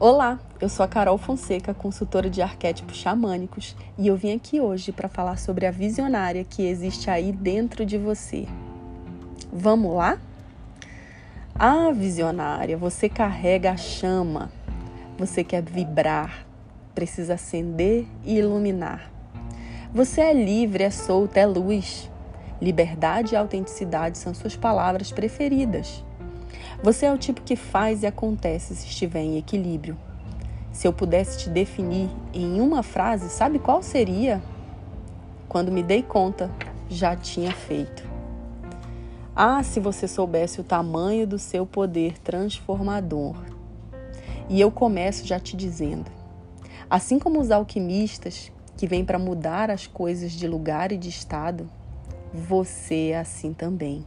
Olá, eu sou a Carol Fonseca, consultora de arquétipos xamânicos, e eu vim aqui hoje para falar sobre a visionária que existe aí dentro de você. Vamos lá? Ah, visionária, você carrega a chama. Você quer vibrar, precisa acender e iluminar. Você é livre, é solta, é luz. Liberdade e autenticidade são suas palavras preferidas. Você é o tipo que faz e acontece se estiver em equilíbrio. Se eu pudesse te definir em uma frase, sabe qual seria? Quando me dei conta, já tinha feito. Ah, se você soubesse o tamanho do seu poder transformador. E eu começo já te dizendo: assim como os alquimistas que vêm para mudar as coisas de lugar e de estado, você é assim também.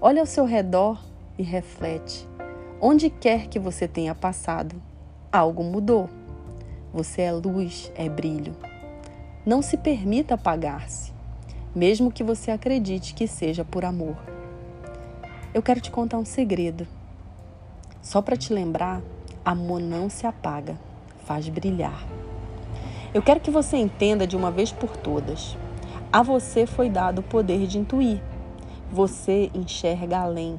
Olha ao seu redor e reflete. Onde quer que você tenha passado, algo mudou. Você é luz, é brilho. Não se permita apagar-se, mesmo que você acredite que seja por amor. Eu quero te contar um segredo. Só para te lembrar, amor não se apaga, faz brilhar. Eu quero que você entenda de uma vez por todas. A você foi dado o poder de intuir. Você enxerga além,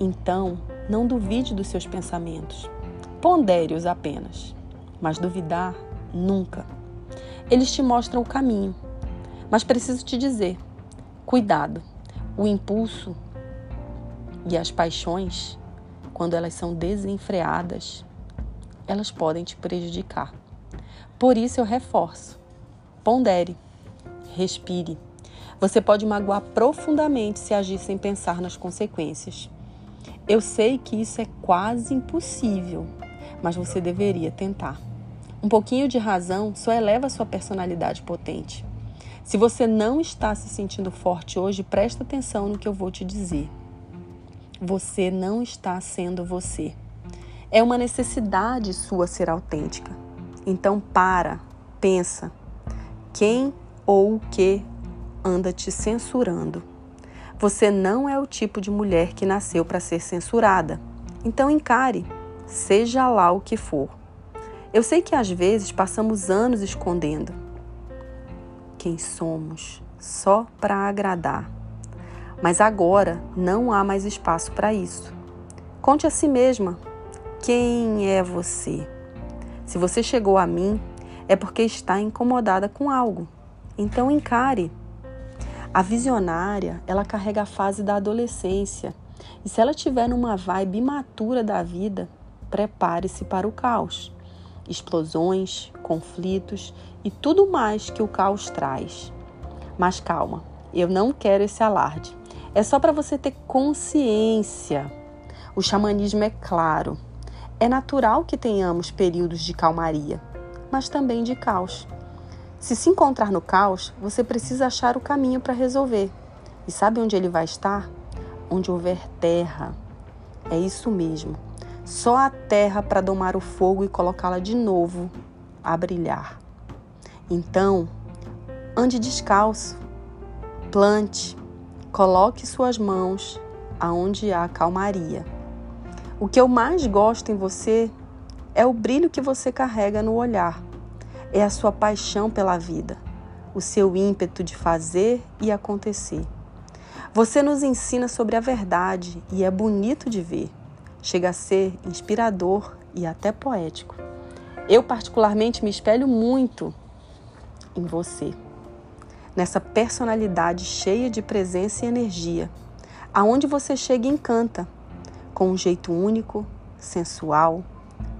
então, não duvide dos seus pensamentos. Pondere-os apenas, mas duvidar nunca. Eles te mostram o caminho, mas preciso te dizer: cuidado, o impulso e as paixões, quando elas são desenfreadas, elas podem te prejudicar. Por isso eu reforço: pondere, respire. Você pode magoar profundamente se agir sem pensar nas consequências. Eu sei que isso é quase impossível, mas você deveria tentar. Um pouquinho de razão só eleva sua personalidade potente. Se você não está se sentindo forte hoje, presta atenção no que eu vou te dizer. Você não está sendo você. É uma necessidade sua ser autêntica. Então para, pensa. Quem ou o que anda te censurando? Você não é o tipo de mulher que nasceu para ser censurada. Então encare, seja lá o que for. Eu sei que às vezes passamos anos escondendo quem somos só para agradar. Mas agora não há mais espaço para isso. Conte a si mesma quem é você. Se você chegou a mim, é porque está incomodada com algo. Então encare. A visionária, ela carrega a fase da adolescência. E se ela tiver numa vibe imatura da vida, prepare-se para o caos. Explosões, conflitos e tudo mais que o caos traz. Mas calma, eu não quero esse alarde. É só para você ter consciência. O xamanismo é claro. É natural que tenhamos períodos de calmaria, mas também de caos. Se se encontrar no caos, você precisa achar o caminho para resolver. E sabe onde ele vai estar? Onde houver terra. É isso mesmo. Só a terra para domar o fogo e colocá-la de novo a brilhar. Então, ande descalço, plante, coloque suas mãos aonde há calmaria. O que eu mais gosto em você é o brilho que você carrega no olhar é a sua paixão pela vida, o seu ímpeto de fazer e acontecer. Você nos ensina sobre a verdade e é bonito de ver. Chega a ser inspirador e até poético. Eu, particularmente, me espelho muito em você, nessa personalidade cheia de presença e energia, aonde você chega e encanta, com um jeito único, sensual,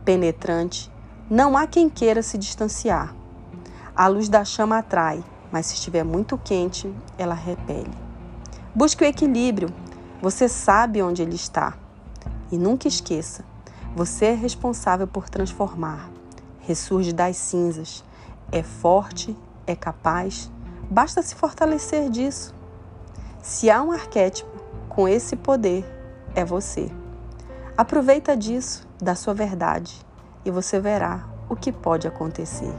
penetrante não há quem queira se distanciar. A luz da chama atrai, mas se estiver muito quente, ela repele. Busque o equilíbrio. Você sabe onde ele está. E nunca esqueça: você é responsável por transformar. Ressurge das cinzas. É forte, é capaz. Basta se fortalecer disso. Se há um arquétipo com esse poder, é você. Aproveita disso, da sua verdade e você verá o que pode acontecer.